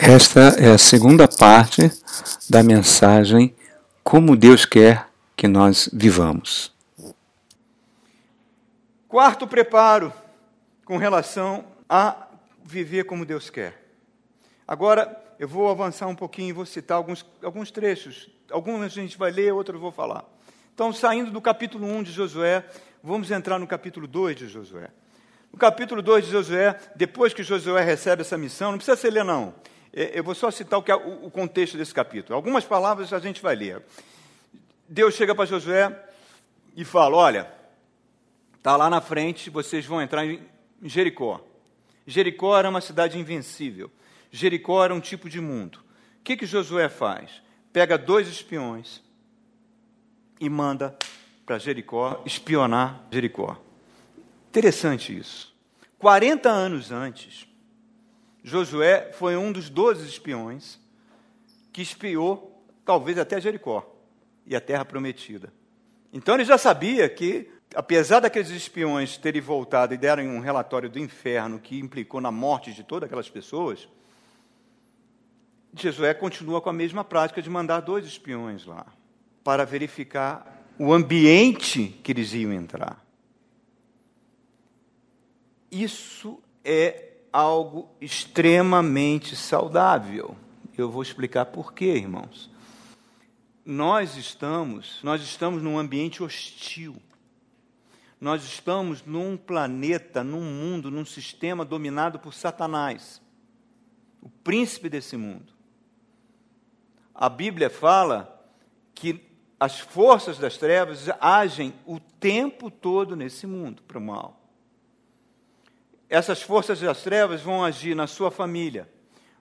Esta é a segunda parte da mensagem Como Deus quer que nós vivamos. Quarto preparo com relação a viver como Deus quer. Agora eu vou avançar um pouquinho e vou citar alguns, alguns trechos. Alguns a gente vai ler, outros eu vou falar. Então, saindo do capítulo 1 de Josué, vamos entrar no capítulo 2 de Josué. No capítulo 2 de Josué, depois que Josué recebe essa missão, não precisa ser ler, não. É, eu vou só citar o, que é o contexto desse capítulo. Algumas palavras a gente vai ler. Deus chega para Josué e fala: Olha, está lá na frente, vocês vão entrar em Jericó. Jericó era uma cidade invencível. Jericó era um tipo de mundo. O que, que Josué faz? Pega dois espiões e manda para Jericó espionar Jericó. Interessante isso. 40 anos antes, Josué foi um dos doze espiões que espiou, talvez até Jericó e a terra prometida. Então ele já sabia que, apesar daqueles espiões terem voltado e deram um relatório do inferno que implicou na morte de todas aquelas pessoas, Josué continua com a mesma prática de mandar dois espiões lá para verificar o ambiente que eles iam entrar. Isso é algo extremamente saudável. Eu vou explicar por quê, irmãos. Nós estamos, nós estamos num ambiente hostil. Nós estamos num planeta, num mundo, num sistema dominado por Satanás, o príncipe desse mundo. A Bíblia fala que as forças das trevas agem o tempo todo nesse mundo para o mal. Essas forças das trevas vão agir na sua família,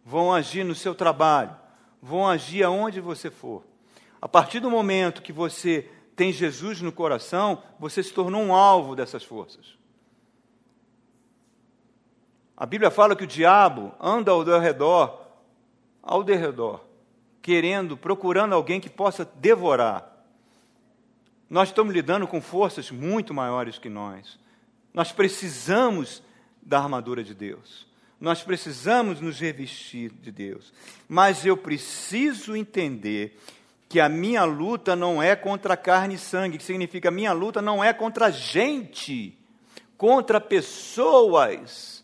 vão agir no seu trabalho, vão agir aonde você for. A partir do momento que você tem Jesus no coração, você se tornou um alvo dessas forças. A Bíblia fala que o diabo anda ao redor, ao derredor, querendo, procurando alguém que possa devorar. Nós estamos lidando com forças muito maiores que nós. Nós precisamos da armadura de Deus. Nós precisamos nos revestir de Deus. Mas eu preciso entender que a minha luta não é contra carne e sangue, que significa a minha luta não é contra gente, contra pessoas.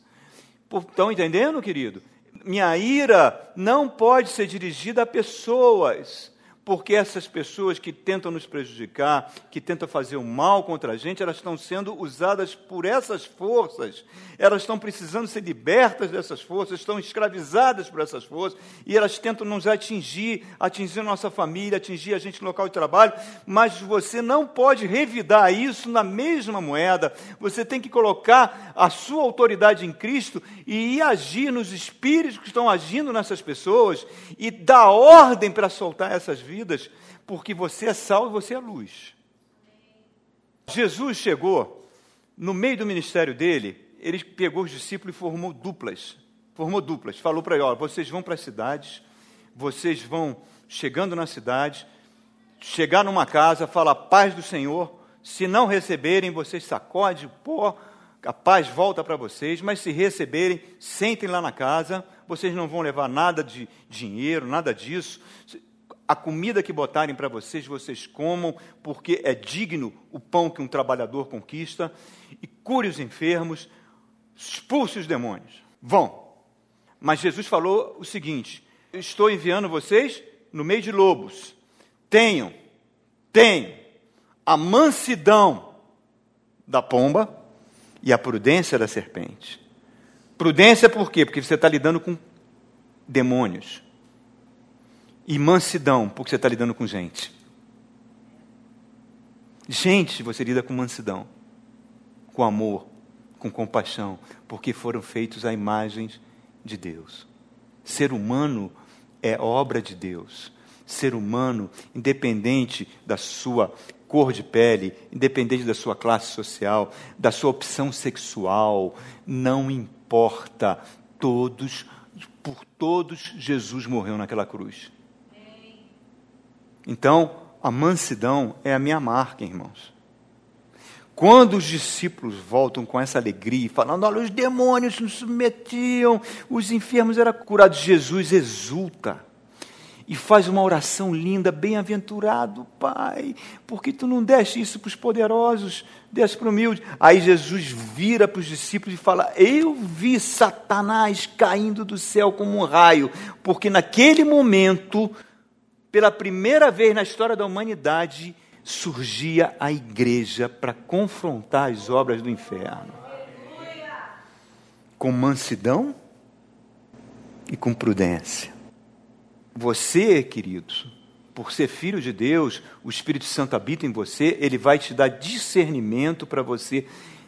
Estão entendendo, querido? Minha ira não pode ser dirigida a pessoas porque essas pessoas que tentam nos prejudicar, que tentam fazer o mal contra a gente, elas estão sendo usadas por essas forças, elas estão precisando ser libertas dessas forças, estão escravizadas por essas forças, e elas tentam nos atingir, atingir nossa família, atingir a gente no local de trabalho, mas você não pode revidar isso na mesma moeda, você tem que colocar a sua autoridade em Cristo e ir agir nos espíritos que estão agindo nessas pessoas, e dar ordem para soltar essas vidas vidas, porque você é sal e você é luz. Jesus chegou, no meio do ministério dele, ele pegou os discípulos e formou duplas. Formou duplas. Falou para eles: vocês vão para as cidades, vocês vão chegando na cidade, chegar numa casa, fala paz do Senhor. Se não receberem, vocês sacode o a paz volta para vocês, mas se receberem, sentem lá na casa, vocês não vão levar nada de dinheiro, nada disso a comida que botarem para vocês, vocês comam, porque é digno o pão que um trabalhador conquista, e cure os enfermos, expulse os demônios. Vão. Mas Jesus falou o seguinte: estou enviando vocês no meio de lobos. Tenham, tenham a mansidão da pomba e a prudência da serpente. Prudência por quê? Porque você está lidando com demônios e mansidão, porque você está lidando com gente. Gente, você lida com mansidão, com amor, com compaixão, porque foram feitos à imagem de Deus. Ser humano é obra de Deus. Ser humano, independente da sua cor de pele, independente da sua classe social, da sua opção sexual, não importa. Todos, por todos, Jesus morreu naquela cruz. Então, a mansidão é a minha marca, irmãos. Quando os discípulos voltam com essa alegria, falando: olha, os demônios nos submetiam, os enfermos eram curados, Jesus exulta e faz uma oração linda: Bem-aventurado, Pai, porque tu não deste isso para os poderosos, deste para o humilde. Aí Jesus vira para os discípulos e fala: Eu vi Satanás caindo do céu como um raio, porque naquele momento, pela primeira vez na história da humanidade, surgia a igreja para confrontar as obras do inferno. Com mansidão e com prudência. Você, queridos, por ser filho de Deus, o Espírito Santo habita em você, ele vai te dar discernimento para você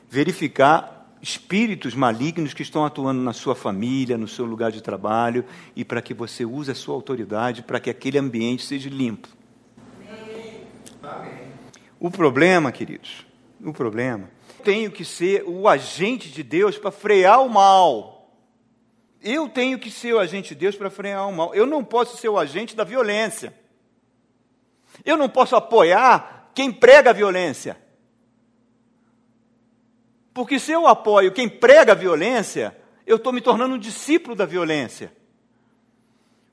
verificar espíritos malignos que estão atuando na sua família, no seu lugar de trabalho, e para que você use a sua autoridade para que aquele ambiente seja limpo. O problema, queridos, o problema, tenho que ser o agente de Deus para frear o mal. Eu tenho que ser o agente de Deus para frear o mal. Eu não posso ser o agente da violência. Eu não posso apoiar quem prega a violência. Porque se eu apoio quem prega a violência, eu estou me tornando um discípulo da violência.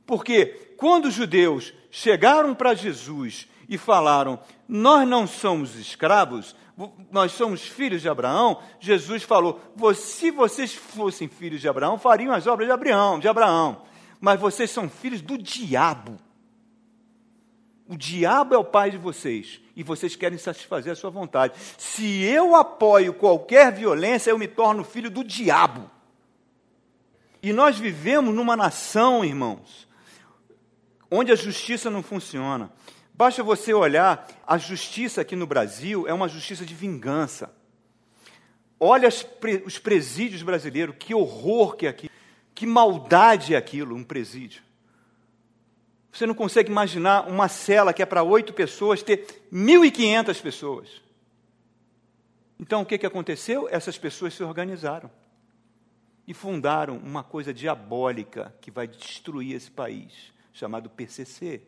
Porque quando os judeus chegaram para Jesus e falaram: Nós não somos escravos, nós somos filhos de Abraão. Jesus falou: Se vocês fossem filhos de Abraão, fariam as obras de Abraão, de Abraão. Mas vocês são filhos do diabo. O diabo é o pai de vocês e vocês querem satisfazer a sua vontade. Se eu apoio qualquer violência, eu me torno filho do diabo. E nós vivemos numa nação, irmãos, onde a justiça não funciona. Basta você olhar, a justiça aqui no Brasil é uma justiça de vingança. Olha os presídios brasileiros, que horror que é aqui, que maldade é aquilo, um presídio. Você não consegue imaginar uma cela que é para oito pessoas ter 1.500 pessoas. Então o que, que aconteceu? Essas pessoas se organizaram e fundaram uma coisa diabólica que vai destruir esse país, chamado PCC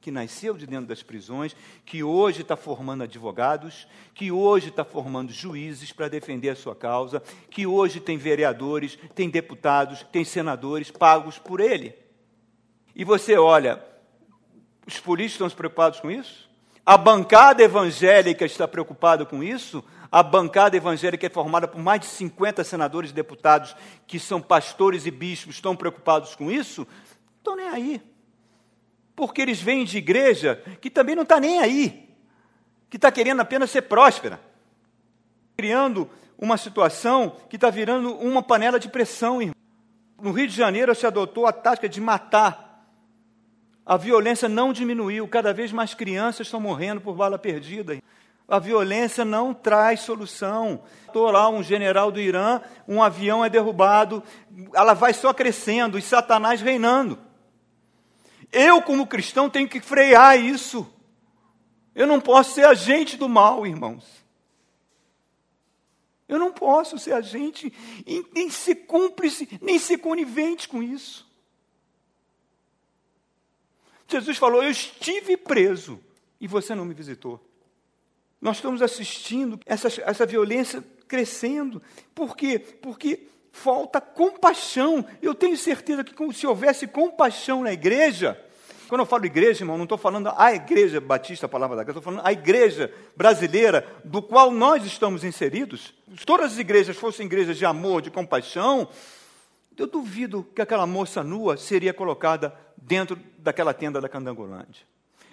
que nasceu de dentro das prisões, que hoje está formando advogados, que hoje está formando juízes para defender a sua causa, que hoje tem vereadores, tem deputados, tem senadores pagos por ele. E você olha, os políticos estão preocupados com isso? A bancada evangélica está preocupada com isso? A bancada evangélica é formada por mais de 50 senadores e deputados que são pastores e bispos, estão preocupados com isso? Estão nem aí porque eles vêm de igreja que também não está nem aí, que está querendo apenas ser próspera, criando uma situação que está virando uma panela de pressão. Irmão. No Rio de Janeiro se adotou a tática de matar. A violência não diminuiu, cada vez mais crianças estão morrendo por bala perdida. A violência não traz solução. Estou lá, um general do Irã, um avião é derrubado, ela vai só crescendo e Satanás reinando. Eu, como cristão, tenho que frear isso. Eu não posso ser agente do mal, irmãos. Eu não posso ser agente, nem ser cúmplice, nem ser conivente com isso. Jesus falou: Eu estive preso e você não me visitou. Nós estamos assistindo essa, essa violência crescendo. Por quê? Porque falta compaixão. Eu tenho certeza que se houvesse compaixão na igreja, quando eu falo igreja, irmão, não estou falando a igreja batista, a palavra da graça, estou falando a igreja brasileira, do qual nós estamos inseridos. Se todas as igrejas fossem igrejas de amor, de compaixão, eu duvido que aquela moça nua seria colocada dentro daquela tenda da Candangolândia.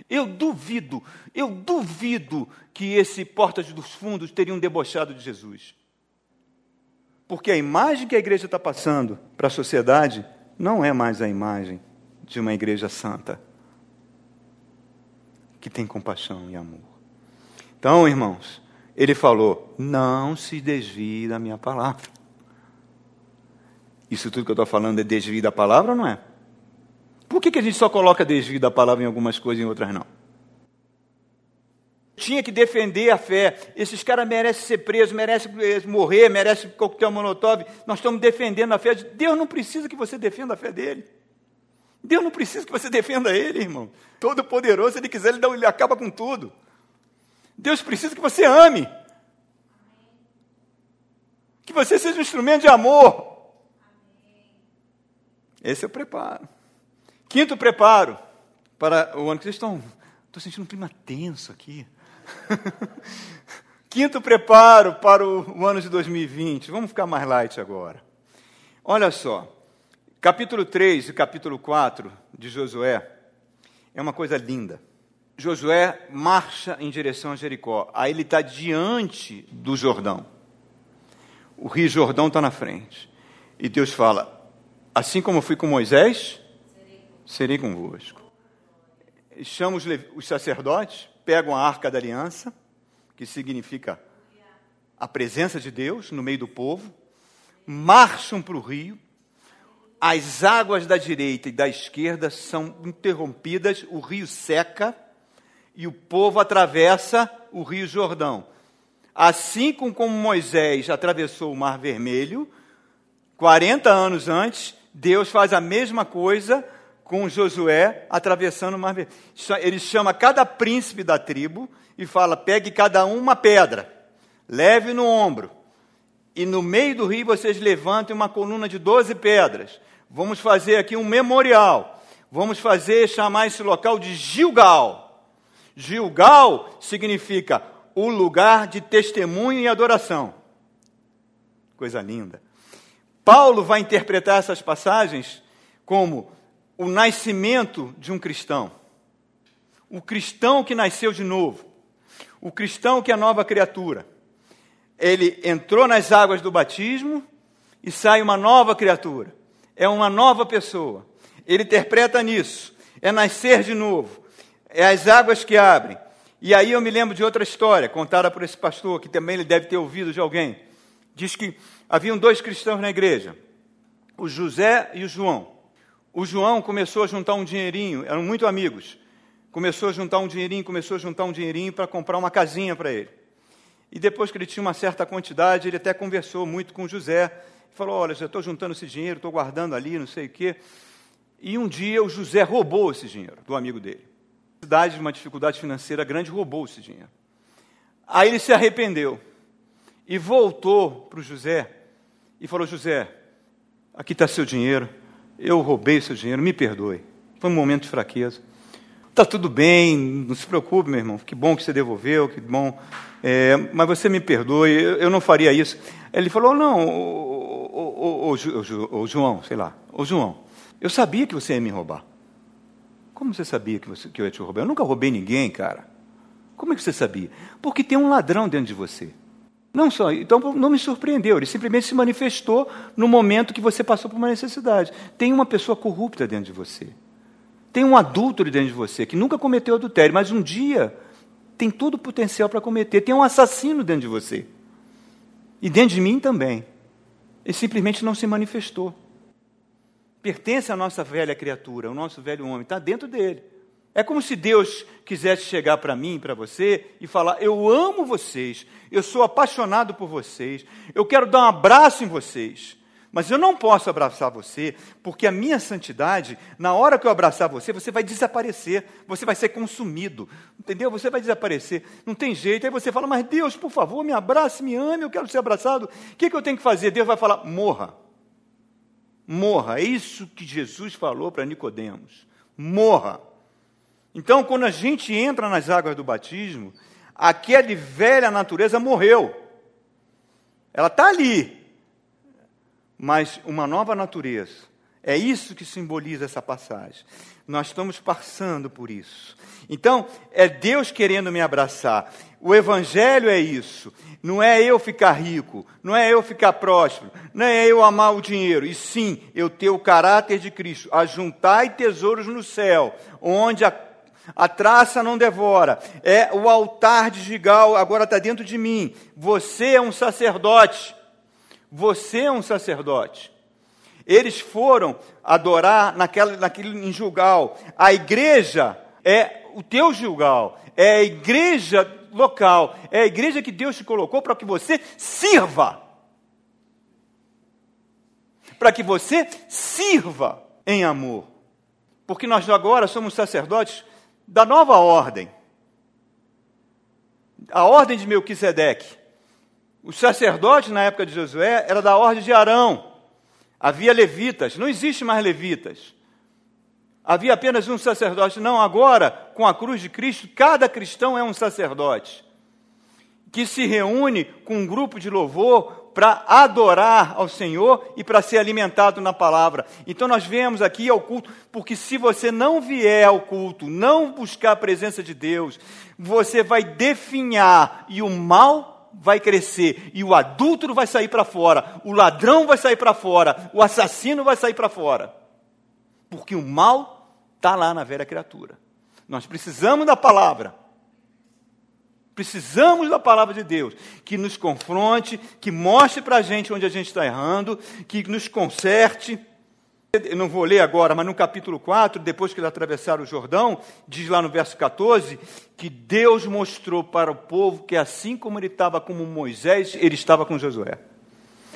Eu duvido, eu duvido que esse Portas dos Fundos teriam debochado de Jesus. Porque a imagem que a igreja está passando para a sociedade não é mais a imagem de uma igreja santa, que tem compaixão e amor. Então, irmãos, ele falou: não se desvie da minha palavra. Isso tudo que eu estou falando é desvio da palavra ou não é? Por que, que a gente só coloca desvio da palavra em algumas coisas e em outras não? tinha que defender a fé. Esses caras merecem ser presos, merecem morrer, merecem coquetel molotov. Nós estamos defendendo a fé. Deus não precisa que você defenda a fé dele. Deus não precisa que você defenda ele, irmão. Todo poderoso, se ele quiser, ele, dá, ele acaba com tudo. Deus precisa que você ame. Que você seja um instrumento de amor. Esse é o preparo. Quinto preparo para o ano estão. Estou sentindo um clima tenso aqui. Quinto preparo para o ano de 2020. Vamos ficar mais light agora. Olha só. Capítulo 3 e capítulo 4 de Josué é uma coisa linda. Josué marcha em direção a Jericó. Aí ele está diante do Jordão. O rio Jordão está na frente. E Deus fala: Assim como fui com Moisés, serei convosco. Chama os, os sacerdotes, pegam a arca da aliança, que significa a presença de Deus no meio do povo, marcham para o rio, as águas da direita e da esquerda são interrompidas, o rio seca e o povo atravessa o rio Jordão. Assim como Moisés atravessou o Mar Vermelho, 40 anos antes, Deus faz a mesma coisa com Josué atravessando o Mar Vermelho. Ele chama cada príncipe da tribo e fala: pegue cada um uma pedra, leve no ombro, e no meio do rio vocês levantem uma coluna de 12 pedras Vamos fazer aqui um memorial. Vamos fazer, chamar esse local de Gilgal. Gilgal significa o lugar de testemunho e adoração. Coisa linda. Paulo vai interpretar essas passagens como o nascimento de um cristão. O cristão que nasceu de novo. O cristão que é nova criatura. Ele entrou nas águas do batismo e sai uma nova criatura é uma nova pessoa. Ele interpreta nisso. É nascer de novo. É as águas que abrem. E aí eu me lembro de outra história, contada por esse pastor, que também ele deve ter ouvido de alguém. Diz que haviam dois cristãos na igreja, o José e o João. O João começou a juntar um dinheirinho, eram muito amigos. Começou a juntar um dinheirinho, começou a juntar um dinheirinho para comprar uma casinha para ele. E depois que ele tinha uma certa quantidade, ele até conversou muito com o José falou: Olha, já estou juntando esse dinheiro, estou guardando ali, não sei o quê. E um dia o José roubou esse dinheiro do amigo dele. Cidade de uma dificuldade financeira grande roubou esse dinheiro. Aí ele se arrependeu e voltou para o José e falou: José, aqui está seu dinheiro, eu roubei seu dinheiro, me perdoe. Foi um momento de fraqueza. Está tudo bem, não se preocupe, meu irmão. Que bom que você devolveu, que bom. É, mas você me perdoe, eu, eu não faria isso. Ele falou: Não, ô, João, sei lá, ô João, eu sabia que você ia me roubar. Como você sabia que, você, que eu ia te roubar? Eu nunca roubei ninguém, cara. Como é que você sabia? Porque tem um ladrão dentro de você. Não só, então não me surpreendeu, ele simplesmente se manifestou no momento que você passou por uma necessidade. Tem uma pessoa corrupta dentro de você. Tem um adulto dentro de você que nunca cometeu adultério, mas um dia tem todo o potencial para cometer. Tem um assassino dentro de você. E dentro de mim também. Ele simplesmente não se manifestou. Pertence à nossa velha criatura, o nosso velho homem, está dentro dele. É como se Deus quisesse chegar para mim para você e falar: Eu amo vocês, eu sou apaixonado por vocês, eu quero dar um abraço em vocês. Mas eu não posso abraçar você, porque a minha santidade, na hora que eu abraçar você, você vai desaparecer, você vai ser consumido, entendeu? Você vai desaparecer, não tem jeito. Aí você fala, mas Deus, por favor, me abrace, me ame, eu quero ser abraçado. O que, que eu tenho que fazer? Deus vai falar, morra. Morra. É isso que Jesus falou para Nicodemos. Morra. Então, quando a gente entra nas águas do batismo, aquela velha natureza morreu. Ela está ali, mas uma nova natureza. É isso que simboliza essa passagem. Nós estamos passando por isso. Então, é Deus querendo me abraçar. O Evangelho é isso. Não é eu ficar rico, não é eu ficar próspero, não é eu amar o dinheiro, e sim eu ter o caráter de Cristo. Ajuntai tesouros no céu, onde a, a traça não devora. É o altar de Gigal, agora está dentro de mim. Você é um sacerdote. Você é um sacerdote. Eles foram adorar naquela, naquele em Gilgal. A igreja é o teu Gilgal, é a igreja local, é a igreja que Deus te colocou para que você sirva. Para que você sirva em amor. Porque nós agora somos sacerdotes da nova ordem. A ordem de Melquisedeque Os sacerdotes na época de Josué era da ordem de Arão. Havia levitas, não existe mais levitas. Havia apenas um sacerdote. Não, agora, com a cruz de Cristo, cada cristão é um sacerdote que se reúne com um grupo de louvor para adorar ao Senhor e para ser alimentado na palavra. Então nós viemos aqui ao culto, porque se você não vier ao culto, não buscar a presença de Deus, você vai definhar e o mal vai crescer e o adúltero vai sair para fora, o ladrão vai sair para fora, o assassino vai sair para fora. Porque o mal Está lá na velha criatura. Nós precisamos da palavra. Precisamos da palavra de Deus, que nos confronte, que mostre para a gente onde a gente está errando, que nos conserte. Eu não vou ler agora, mas no capítulo 4, depois que eles atravessaram o Jordão, diz lá no verso 14, que Deus mostrou para o povo que assim como ele estava com Moisés, ele estava com Josué.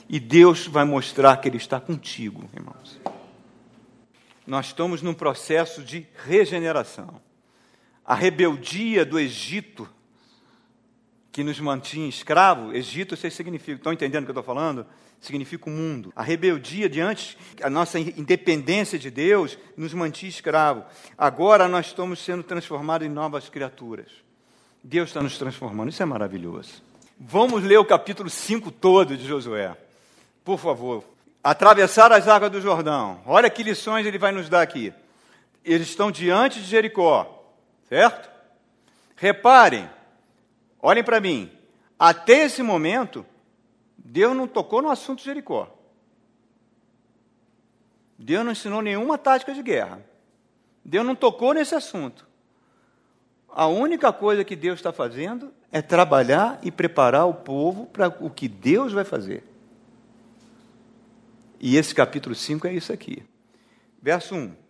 E Deus vai mostrar que ele está contigo, irmãos nós estamos num processo de regeneração. A rebeldia do Egito, que nos mantinha escravo, Egito, vocês significa, estão entendendo o que eu estou falando? Significa o mundo. A rebeldia diante, a nossa independência de Deus, nos mantinha escravo. Agora nós estamos sendo transformados em novas criaturas. Deus está nos transformando, isso é maravilhoso. Vamos ler o capítulo 5 todo de Josué. Por favor, atravessar as águas do Jordão. Olha que lições ele vai nos dar aqui. Eles estão diante de Jericó, certo? Reparem, olhem para mim. Até esse momento, Deus não tocou no assunto de Jericó. Deus não ensinou nenhuma tática de guerra. Deus não tocou nesse assunto. A única coisa que Deus está fazendo é trabalhar e preparar o povo para o que Deus vai fazer. E esse capítulo 5 é isso aqui. Verso 1.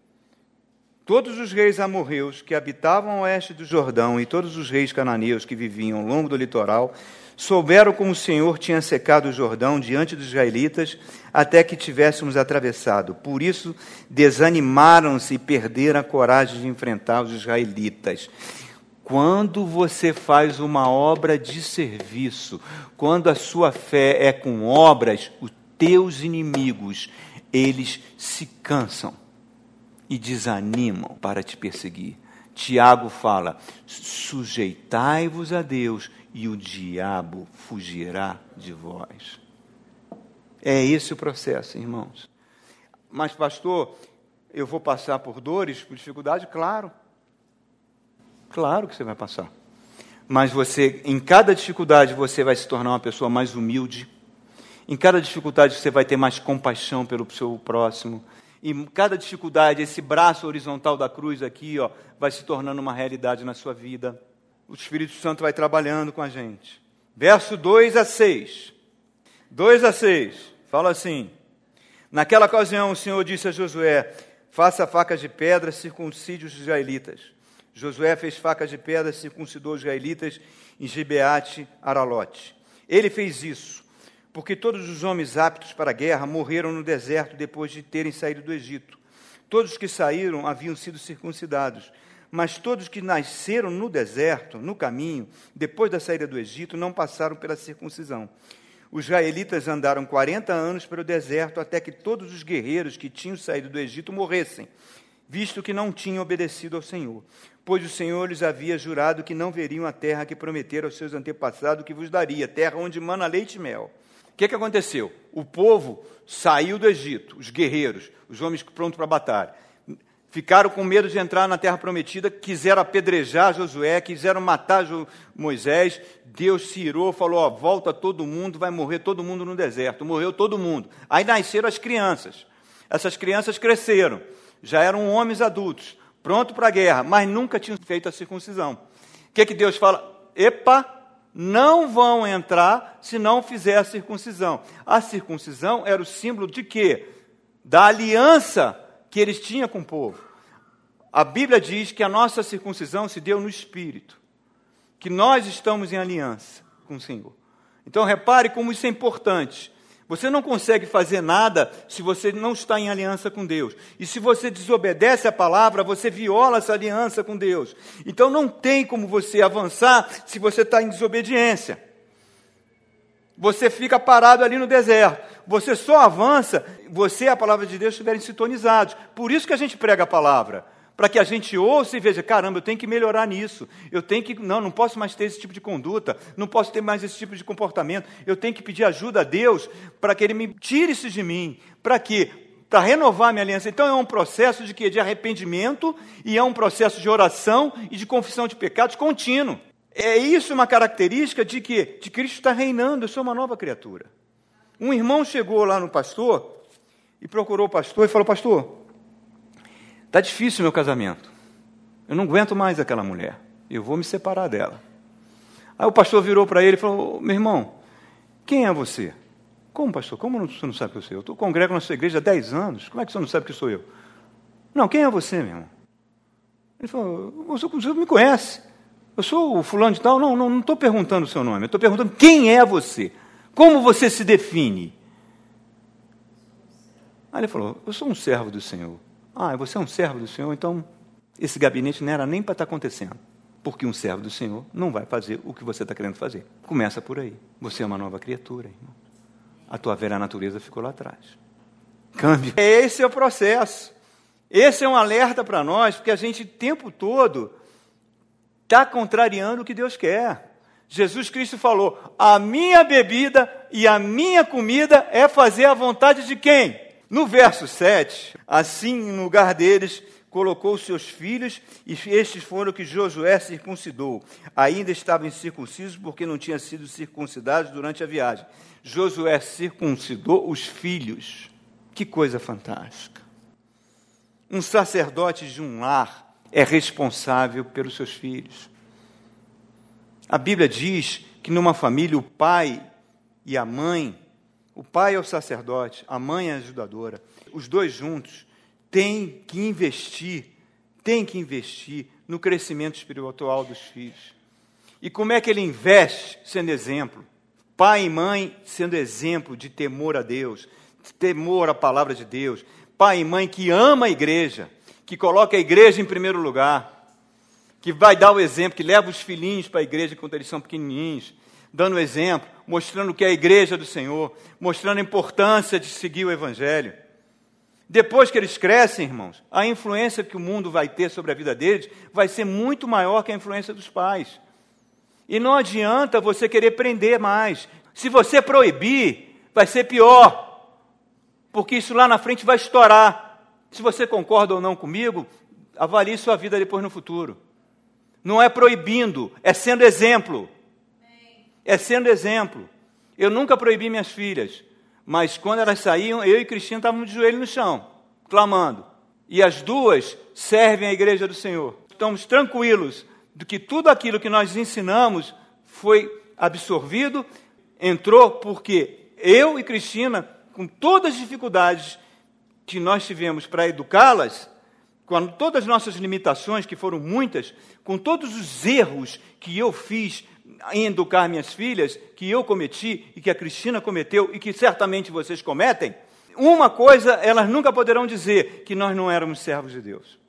Todos os reis amorreus que habitavam ao oeste do Jordão e todos os reis cananeus que viviam ao longo do litoral souberam como o Senhor tinha secado o Jordão diante dos israelitas até que tivéssemos atravessado. Por isso desanimaram-se e perderam a coragem de enfrentar os israelitas. Quando você faz uma obra de serviço, quando a sua fé é com obras, o teus inimigos, eles se cansam e desanimam para te perseguir. Tiago fala: sujeitai-vos a Deus e o diabo fugirá de vós. É esse o processo, irmãos. Mas, pastor, eu vou passar por dores, por dificuldade? Claro. Claro que você vai passar. Mas você, em cada dificuldade, você vai se tornar uma pessoa mais humilde, em cada dificuldade você vai ter mais compaixão pelo seu próximo. Em cada dificuldade, esse braço horizontal da cruz aqui, ó, vai se tornando uma realidade na sua vida. O Espírito Santo vai trabalhando com a gente. Verso 2 a 6. 2 a 6. Fala assim: Naquela ocasião o Senhor disse a Josué: Faça facas de pedra, circuncide os israelitas. Josué fez facas de pedra, circuncidou os israelitas em Gibeate, Aralote. Ele fez isso porque todos os homens aptos para a guerra morreram no deserto depois de terem saído do Egito. Todos que saíram haviam sido circuncidados, mas todos que nasceram no deserto, no caminho, depois da saída do Egito, não passaram pela circuncisão. Os israelitas andaram 40 anos pelo deserto até que todos os guerreiros que tinham saído do Egito morressem, visto que não tinham obedecido ao Senhor. Pois o Senhor lhes havia jurado que não veriam a terra que prometera aos seus antepassados que vos daria, terra onde mana leite e mel. O que, que aconteceu? O povo saiu do Egito, os guerreiros, os homens prontos para a batalha. Ficaram com medo de entrar na terra prometida, quiseram apedrejar Josué, quiseram matar Moisés. Deus se irou, falou: ó, volta todo mundo, vai morrer todo mundo no deserto. Morreu todo mundo. Aí nasceram as crianças. Essas crianças cresceram, já eram homens adultos, prontos para a guerra, mas nunca tinham feito a circuncisão. O que, que Deus fala? Epa, não vão entrar se não fizer a circuncisão. A circuncisão era o símbolo de quê? Da aliança que eles tinham com o povo. A Bíblia diz que a nossa circuncisão se deu no espírito, que nós estamos em aliança com o Senhor. Então repare como isso é importante. Você não consegue fazer nada se você não está em aliança com Deus. E se você desobedece a palavra, você viola essa aliança com Deus. Então não tem como você avançar se você está em desobediência. Você fica parado ali no deserto. Você só avança, você e a palavra de Deus estiverem sintonizados. Por isso que a gente prega a palavra. Para que a gente ouça e veja, caramba, eu tenho que melhorar nisso. Eu tenho que. Não, não posso mais ter esse tipo de conduta. Não posso ter mais esse tipo de comportamento. Eu tenho que pedir ajuda a Deus para que Ele me tire isso de mim. Para quê? Para renovar a minha aliança. Então é um processo de quê? De arrependimento e é um processo de oração e de confissão de pecados contínuo. É isso uma característica de que de Cristo está reinando, eu sou uma nova criatura. Um irmão chegou lá no pastor e procurou o pastor e falou: Pastor, está difícil meu casamento. Eu não aguento mais aquela mulher. Eu vou me separar dela. Aí o pastor virou para ele e falou: Meu irmão, quem é você? Como, pastor? Como você não sabe que eu sou eu? Eu congrego na sua igreja há 10 anos. Como é que você não sabe que sou eu? Não, quem é você, meu irmão? Ele falou: Você me conhece. Eu sou o fulano de tal? Não, não estou perguntando o seu nome. Eu estou perguntando quem é você. Como você se define? Aí ele falou: Eu sou um servo do Senhor. Ah, você é um servo do Senhor? Então esse gabinete não era nem para estar tá acontecendo. Porque um servo do Senhor não vai fazer o que você está querendo fazer. Começa por aí. Você é uma nova criatura, irmão. A tua velha natureza ficou lá atrás. Câmbio. Esse é o processo. Esse é um alerta para nós, porque a gente o tempo todo está contrariando o que Deus quer. Jesus Cristo falou: a minha bebida e a minha comida é fazer a vontade de quem? No verso 7, assim em lugar deles colocou seus filhos, e estes foram que Josué circuncidou. Ainda estavam incircuncisos porque não tinham sido circuncidados durante a viagem. Josué circuncidou os filhos. Que coisa fantástica. Um sacerdote de um lar é responsável pelos seus filhos. A Bíblia diz que numa família o pai e a mãe, o pai é o sacerdote, a mãe é a ajudadora, os dois juntos têm que investir, têm que investir no crescimento espiritual dos filhos. E como é que ele investe sendo exemplo? Pai e mãe sendo exemplo de temor a Deus, temor à palavra de Deus. Pai e mãe que ama a igreja, que coloca a igreja em primeiro lugar, que vai dar o exemplo, que leva os filhinhos para a igreja quando eles são pequenininhos, dando exemplo, mostrando que é a igreja do Senhor, mostrando a importância de seguir o Evangelho. Depois que eles crescem, irmãos, a influência que o mundo vai ter sobre a vida deles vai ser muito maior que a influência dos pais. E não adianta você querer prender mais. Se você proibir, vai ser pior, porque isso lá na frente vai estourar. Se você concorda ou não comigo, avalie sua vida depois no futuro. Não é proibindo, é sendo exemplo. É sendo exemplo. Eu nunca proibi minhas filhas, mas quando elas saíam, eu e Cristina estávamos de joelho no chão, clamando. E as duas servem a igreja do Senhor. Estamos tranquilos de que tudo aquilo que nós ensinamos foi absorvido, entrou porque eu e Cristina, com todas as dificuldades, que nós tivemos para educá-las, com todas as nossas limitações, que foram muitas, com todos os erros que eu fiz em educar minhas filhas, que eu cometi e que a Cristina cometeu e que certamente vocês cometem, uma coisa elas nunca poderão dizer: que nós não éramos servos de Deus.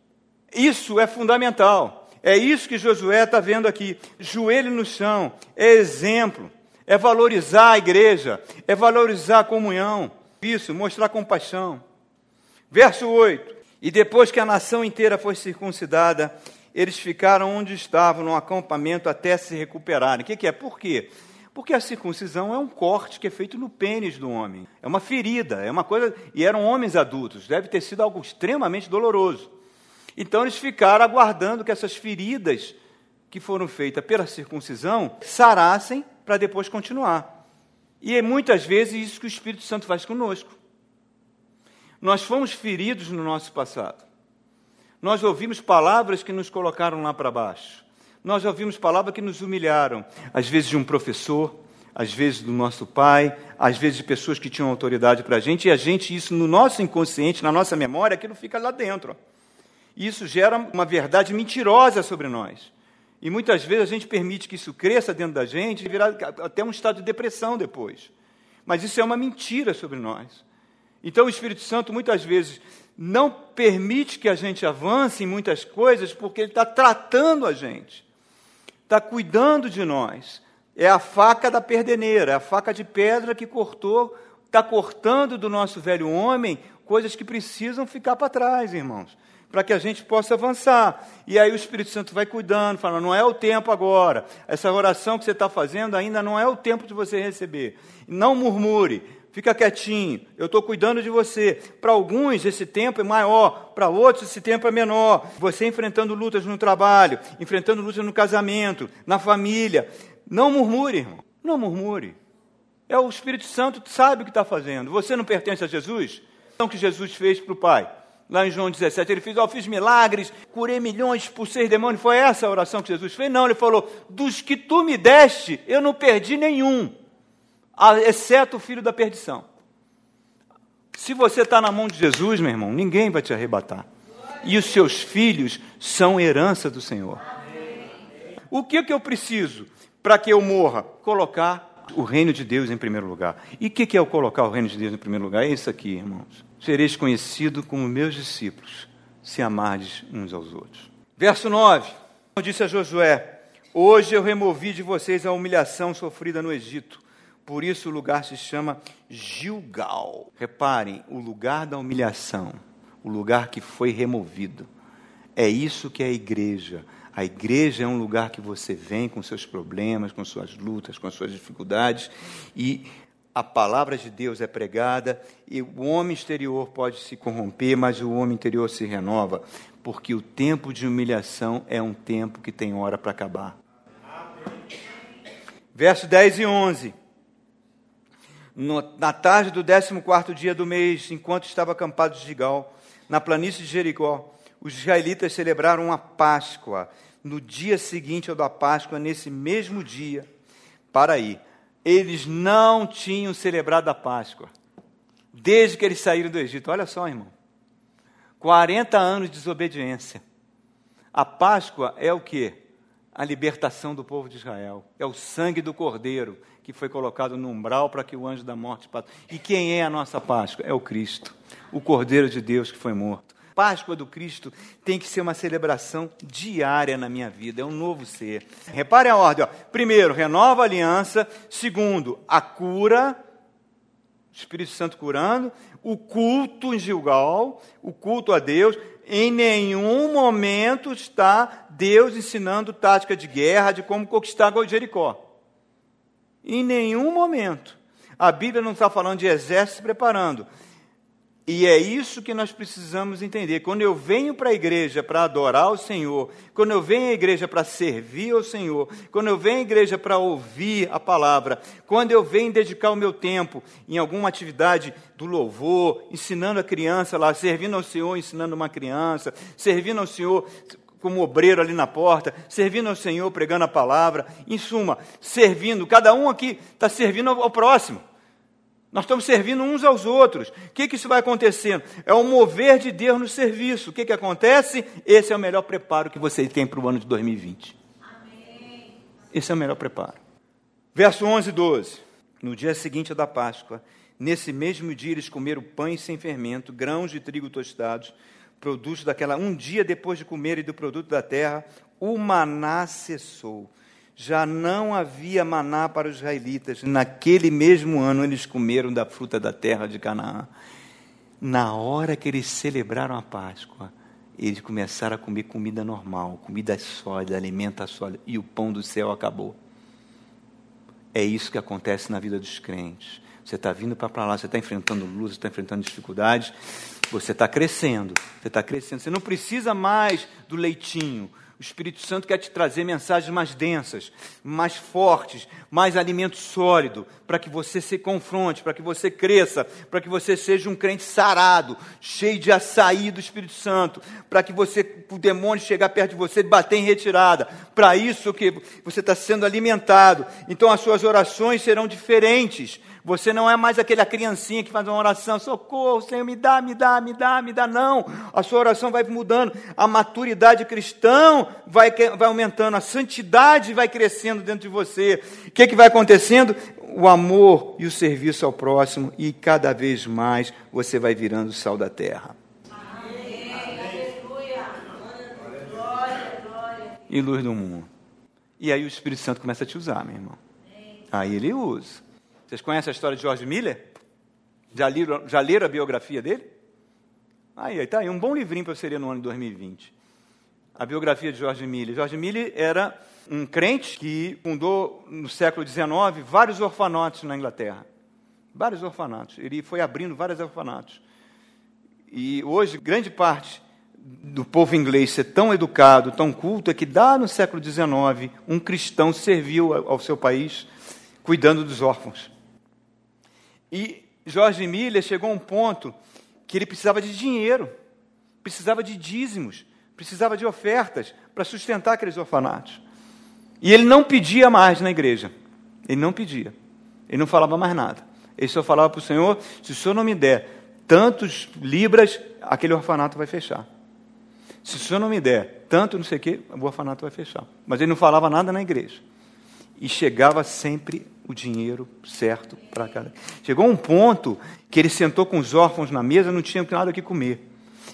Isso é fundamental. É isso que Josué está vendo aqui. Joelho no chão, é exemplo, é valorizar a igreja, é valorizar a comunhão. Isso, mostrar compaixão. Verso 8: E depois que a nação inteira foi circuncidada, eles ficaram onde estavam, no acampamento, até se recuperarem. O que, que é? Por quê? Porque a circuncisão é um corte que é feito no pênis do homem. É uma ferida, é uma coisa. E eram homens adultos, deve ter sido algo extremamente doloroso. Então eles ficaram aguardando que essas feridas que foram feitas pela circuncisão sarassem para depois continuar. E é muitas vezes isso que o Espírito Santo faz conosco. Nós fomos feridos no nosso passado. Nós ouvimos palavras que nos colocaram lá para baixo. Nós ouvimos palavras que nos humilharam, às vezes de um professor, às vezes do nosso pai, às vezes de pessoas que tinham autoridade para a gente, e a gente, isso no nosso inconsciente, na nossa memória, aquilo fica lá dentro. E isso gera uma verdade mentirosa sobre nós. E muitas vezes a gente permite que isso cresça dentro da gente e virar até um estado de depressão depois. Mas isso é uma mentira sobre nós. Então o Espírito Santo muitas vezes não permite que a gente avance em muitas coisas porque ele está tratando a gente, está cuidando de nós, É a faca da perdeneira, é a faca de pedra que cortou, está cortando do nosso velho homem coisas que precisam ficar para trás, irmãos, para que a gente possa avançar. E aí o Espírito Santo vai cuidando, falando: não é o tempo agora. Essa oração que você está fazendo ainda não é o tempo de você receber. Não murmure, fica quietinho, eu estou cuidando de você. Para alguns esse tempo é maior, para outros esse tempo é menor. Você enfrentando lutas no trabalho, enfrentando lutas no casamento, na família. Não murmure, irmão. Não murmure. É o Espírito Santo que sabe o que está fazendo. Você não pertence a Jesus? Então, que Jesus fez para o Pai? Lá em João 17, ele fez, ó, oh, fiz milagres, curei milhões por seis demônios. Foi essa a oração que Jesus fez? Não, ele falou, dos que tu me deste, eu não perdi nenhum, exceto o filho da perdição. Se você está na mão de Jesus, meu irmão, ninguém vai te arrebatar. E os seus filhos são herança do Senhor. O que, que eu preciso? para que eu morra? Colocar o reino de Deus em primeiro lugar. E o que, que é o colocar o reino de Deus em primeiro lugar? É isso aqui, irmãos. Sereis conhecidos como meus discípulos, se amardes uns aos outros. Verso 9. Eu disse a Josué: Hoje eu removi de vocês a humilhação sofrida no Egito. Por isso o lugar se chama Gilgal. Reparem, o lugar da humilhação, o lugar que foi removido. É isso que é a igreja. A igreja é um lugar que você vem com seus problemas, com suas lutas, com suas dificuldades e a palavra de Deus é pregada e o homem exterior pode se corromper, mas o homem interior se renova, porque o tempo de humilhação é um tempo que tem hora para acabar. Verso 10 e 11. Na tarde do 14 dia do mês, enquanto estava acampado de Gigal, na planície de Jericó, os israelitas celebraram a Páscoa no dia seguinte ao da Páscoa, nesse mesmo dia, para aí. Eles não tinham celebrado a Páscoa, desde que eles saíram do Egito. Olha só, irmão. 40 anos de desobediência. A Páscoa é o que? A libertação do povo de Israel. É o sangue do Cordeiro que foi colocado no umbral para que o anjo da morte passe. E quem é a nossa Páscoa? É o Cristo, o Cordeiro de Deus que foi morto. Páscoa do Cristo tem que ser uma celebração diária na minha vida, é um novo ser. Repare a ordem: ó. primeiro, renova a aliança. Segundo, a cura, Espírito Santo curando. O culto em Gilgal, o culto a Deus. Em nenhum momento está Deus ensinando tática de guerra, de como conquistar Jericó. Em nenhum momento. A Bíblia não está falando de exército se preparando. E é isso que nós precisamos entender. Quando eu venho para a igreja para adorar o Senhor, quando eu venho à igreja para servir ao Senhor, quando eu venho à igreja para ouvir a palavra, quando eu venho dedicar o meu tempo em alguma atividade do louvor, ensinando a criança lá, servindo ao Senhor, ensinando uma criança, servindo ao Senhor como obreiro ali na porta, servindo ao Senhor, pregando a palavra, em suma, servindo, cada um aqui está servindo ao próximo. Nós estamos servindo uns aos outros. O que, que isso vai acontecendo? É o mover de Deus no serviço. O que, que acontece? Esse é o melhor preparo que você tem para o ano de 2020. Amém. Esse é o melhor preparo. Verso 11 e 12. No dia seguinte da Páscoa, nesse mesmo dia eles comeram pães sem fermento, grãos de trigo tostados, produto daquela. Um dia depois de comerem do produto da terra, o maná cessou já não havia maná para os israelitas. Naquele mesmo ano eles comeram da fruta da terra de Canaã. Na hora que eles celebraram a Páscoa, eles começaram a comer comida normal, comida sólida, alimenta sólida, e o pão do céu acabou. É isso que acontece na vida dos crentes. Você está vindo para lá, você está enfrentando luz, você está enfrentando dificuldades, você está crescendo, você está crescendo. Você não precisa mais do leitinho, o Espírito Santo quer te trazer mensagens mais densas, mais fortes, mais alimento sólido, para que você se confronte, para que você cresça, para que você seja um crente sarado, cheio de açaí do Espírito Santo, para que você, o demônio chegar perto de você e bater em retirada. Para isso que você está sendo alimentado. Então as suas orações serão diferentes você não é mais aquela criancinha que faz uma oração, socorro, Senhor, me dá, me dá, me dá, me dá. Não. A sua oração vai mudando. A maturidade cristã vai, vai aumentando. A santidade vai crescendo dentro de você. O que, que vai acontecendo? O amor e o serviço ao próximo. E cada vez mais você vai virando sal da terra. E luz do mundo. E aí o Espírito Santo começa a te usar, meu irmão. Aí ele usa. Vocês conhecem a história de George Miller? Já leram, já leram a biografia dele? Aí, aí tá aí, um bom livrinho para você ler no ano de 2020. A biografia de George Miller. George Miller era um crente que fundou no século XIX vários orfanatos na Inglaterra. Vários orfanatos. Ele foi abrindo vários orfanatos. E hoje, grande parte do povo inglês ser tão educado, tão culto, é que dá no século XIX um cristão serviu ao seu país cuidando dos órfãos. E Jorge Miller chegou a um ponto que ele precisava de dinheiro, precisava de dízimos, precisava de ofertas para sustentar aqueles orfanatos. E ele não pedia mais na igreja. Ele não pedia. Ele não falava mais nada. Ele só falava para o Senhor: se o Senhor não me der tantos libras, aquele orfanato vai fechar. Se o Senhor não me der tanto não sei o quê, o orfanato vai fechar. Mas ele não falava nada na igreja. E chegava sempre o dinheiro certo para cada. Chegou um ponto que ele sentou com os órfãos na mesa, não tinha nada o que comer.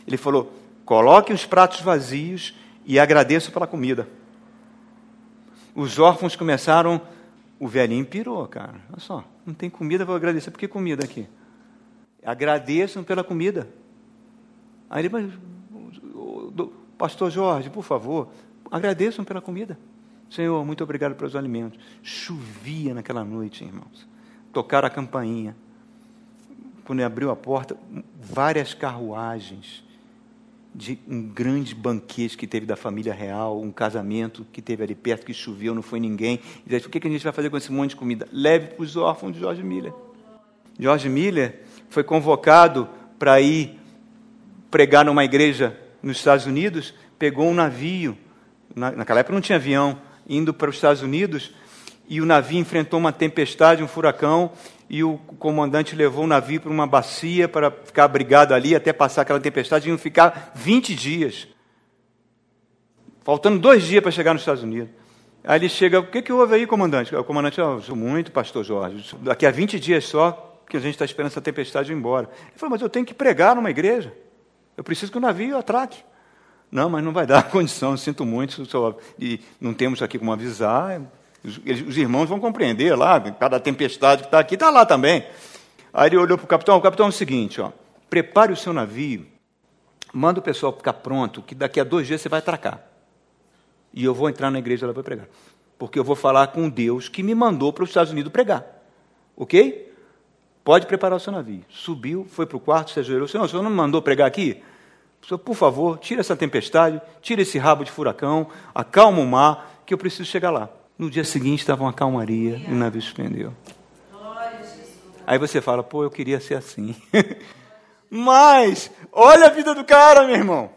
Ele falou: coloque os pratos vazios e agradeço pela comida. Os órfãos começaram. O velhinho pirou, cara. Olha só, não tem comida, vou agradecer. Por que comida aqui? Agradeçam pela comida. Aí ele, pastor Jorge, por favor, agradeçam pela comida. Senhor, muito obrigado pelos alimentos. Chovia naquela noite, irmãos. Tocaram a campainha. Quando ele abriu a porta, várias carruagens de um grande banquete que teve da família real, um casamento que teve ali perto, que choveu, não foi ninguém. E disse, o que a gente vai fazer com esse monte de comida? Leve para os órfãos de George Miller. George Miller foi convocado para ir pregar numa igreja nos Estados Unidos, pegou um navio, naquela época não tinha avião, indo para os Estados Unidos, e o navio enfrentou uma tempestade, um furacão, e o comandante levou o navio para uma bacia para ficar abrigado ali até passar aquela tempestade, e iam ficar 20 dias. Faltando dois dias para chegar nos Estados Unidos. Aí ele chega, o que, que houve aí, comandante? O comandante, oh, muito, pastor Jorge. Daqui a 20 dias só que a gente está esperando essa tempestade ir embora. Ele falou, mas eu tenho que pregar numa igreja. Eu preciso que o navio atraque. Não, mas não vai dar condição, sinto muito, só, e não temos aqui como avisar. Os, os irmãos vão compreender lá, cada tempestade que está aqui está lá também. Aí ele olhou para o capitão, o capitão é o seguinte, ó, prepare o seu navio, manda o pessoal ficar pronto, que daqui a dois dias você vai atracar. E eu vou entrar na igreja lá para pregar. Porque eu vou falar com Deus que me mandou para os Estados Unidos pregar. Ok? Pode preparar o seu navio. Subiu, foi para o quarto, se ajoelhou. Senhor, o senhor não me mandou pregar aqui? Senhor, por favor, tira essa tempestade, tira esse rabo de furacão, acalma o mar, que eu preciso chegar lá. No dia seguinte estava uma calmaria e o navio suspendeu. Aí você fala, pô, eu queria ser assim. Mas, olha a vida do cara, meu irmão.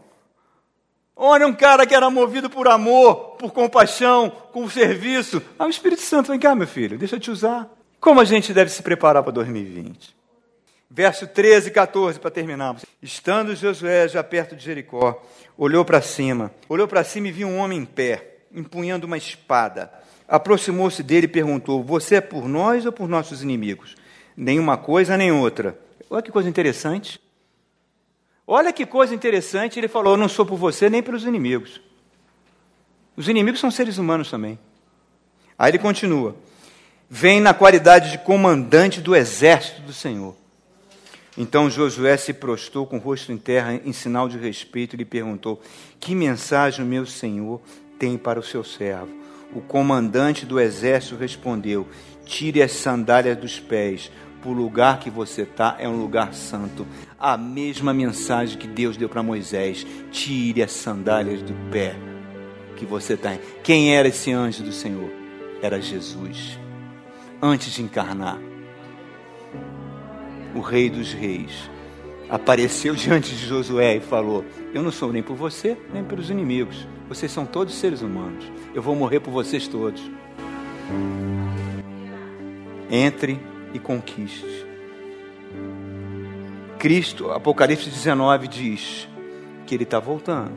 Olha um cara que era movido por amor, por compaixão, com serviço. Ah, o Espírito Santo, vem cá, meu filho, deixa eu te usar. Como a gente deve se preparar para 2020? Verso 13 e 14, para terminarmos. Estando Josué já perto de Jericó, olhou para cima. Olhou para cima e viu um homem em pé, empunhando uma espada. Aproximou-se dele e perguntou: Você é por nós ou por nossos inimigos? Nenhuma coisa nem outra. Olha que coisa interessante. Olha que coisa interessante. Ele falou: Eu não sou por você nem pelos inimigos. Os inimigos são seres humanos também. Aí ele continua: Vem na qualidade de comandante do exército do Senhor. Então Josué se prostou com o rosto em terra em sinal de respeito e lhe perguntou: Que mensagem o meu senhor tem para o seu servo? O comandante do exército respondeu: Tire as sandálias dos pés, o lugar que você está é um lugar santo. A mesma mensagem que Deus deu para Moisés: tire as sandálias do pé que você está. Quem era esse anjo do Senhor? Era Jesus, antes de encarnar o Rei dos Reis, apareceu diante de Josué e falou: Eu não sou nem por você, nem pelos inimigos. Vocês são todos seres humanos. Eu vou morrer por vocês todos. Entre e conquiste. Cristo, Apocalipse 19 diz que ele está voltando.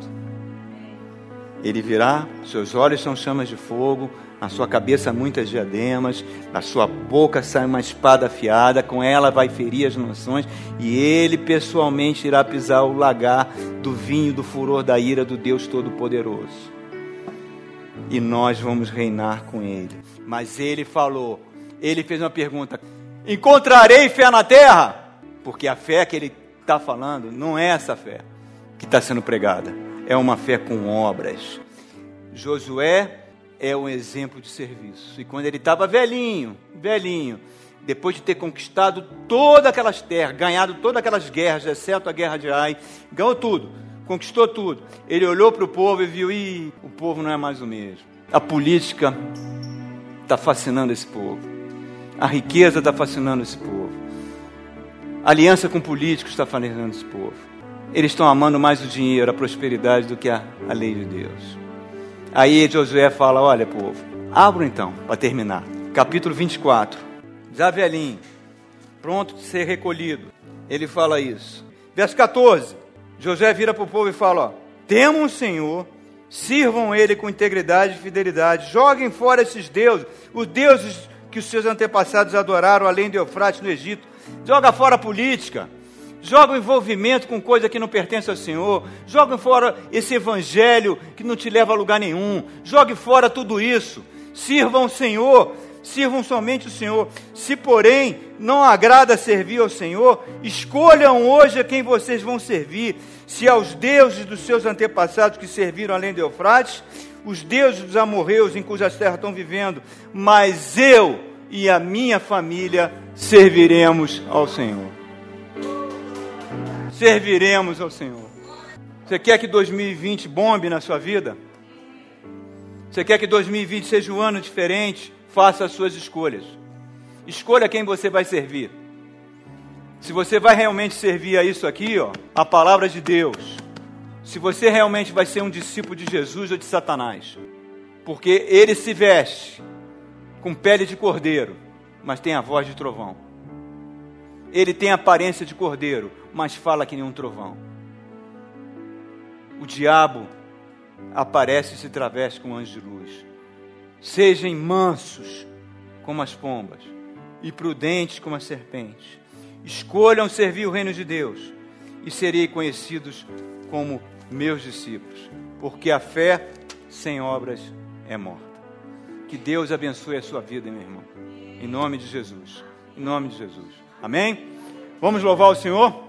Ele virá, seus olhos são chamas de fogo, na sua cabeça muitas diademas, na sua boca sai uma espada afiada, com ela vai ferir as nações, e ele pessoalmente irá pisar o lagar do vinho do furor da ira do Deus Todo-Poderoso. E nós vamos reinar com ele. Mas ele falou: ele fez uma pergunta: Encontrarei fé na terra? Porque a fé que ele está falando não é essa fé que está sendo pregada, é uma fé com obras. Josué é um exemplo de serviço. E quando ele estava velhinho, velhinho, depois de ter conquistado todas aquelas terras, ganhado todas aquelas guerras, exceto a guerra de Ai, ganhou tudo, conquistou tudo. Ele olhou para o povo e viu: Ih, o povo não é mais o mesmo. A política está fascinando esse povo. A riqueza está fascinando esse povo. A aliança com políticos está fascinando esse povo. Eles estão amando mais o dinheiro, a prosperidade do que a, a lei de Deus. Aí Josué fala: Olha, povo, abro então, para terminar. Capítulo 24. Já velhinho, pronto de ser recolhido. Ele fala isso. Verso 14. Josué vira para o povo e fala: ó, Temam o Senhor, sirvam Ele com integridade e fidelidade, joguem fora esses deuses, os deuses que os seus antepassados adoraram além de Eufrates no Egito. Joga fora a política, joga o envolvimento com coisa que não pertence ao Senhor, joga fora esse evangelho que não te leva a lugar nenhum, jogue fora tudo isso, sirvam o Senhor, sirvam somente o Senhor. Se, porém, não agrada servir ao Senhor, escolham hoje a quem vocês vão servir, se aos deuses dos seus antepassados que serviram além de Eufrates, os deuses dos amorreus em cujas terras estão vivendo, mas eu e a minha família serviremos ao Senhor serviremos ao Senhor. Você quer que 2020 bombe na sua vida? Você quer que 2020 seja um ano diferente? Faça as suas escolhas. Escolha quem você vai servir. Se você vai realmente servir a isso aqui, ó, a palavra de Deus. Se você realmente vai ser um discípulo de Jesus ou de Satanás. Porque ele se veste com pele de cordeiro, mas tem a voz de trovão. Ele tem a aparência de cordeiro, mas fala que nem um trovão. O diabo aparece e se traveste com um anjo de luz. Sejam mansos como as pombas e prudentes como as serpentes. Escolham servir o reino de Deus e serei conhecidos como meus discípulos, porque a fé sem obras é morta. Que Deus abençoe a sua vida, meu irmão. Em nome de Jesus. Em nome de Jesus. Amém? Vamos louvar o Senhor?